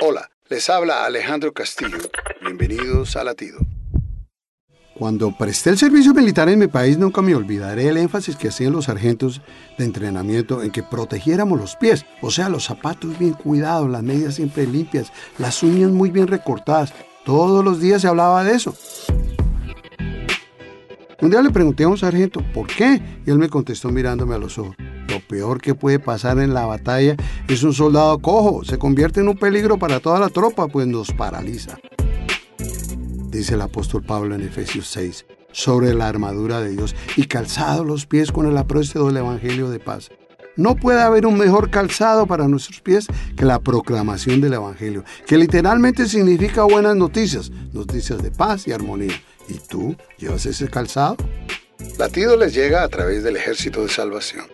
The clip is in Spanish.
Hola, les habla Alejandro Castillo. Bienvenidos a Latido. Cuando presté el servicio militar en mi país nunca me olvidaré el énfasis que hacían los sargentos de entrenamiento en que protegiéramos los pies, o sea, los zapatos bien cuidados, las medias siempre limpias, las uñas muy bien recortadas. Todos los días se hablaba de eso. Un día le pregunté a un sargento por qué y él me contestó mirándome a los ojos. Lo peor que puede pasar en la batalla es un soldado cojo. Se convierte en un peligro para toda la tropa, pues nos paraliza. Dice el apóstol Pablo en Efesios 6, sobre la armadura de Dios y calzado los pies con el aprosto del Evangelio de paz. No puede haber un mejor calzado para nuestros pies que la proclamación del Evangelio, que literalmente significa buenas noticias, noticias de paz y armonía. ¿Y tú llevas ese calzado? Latido les llega a través del ejército de salvación.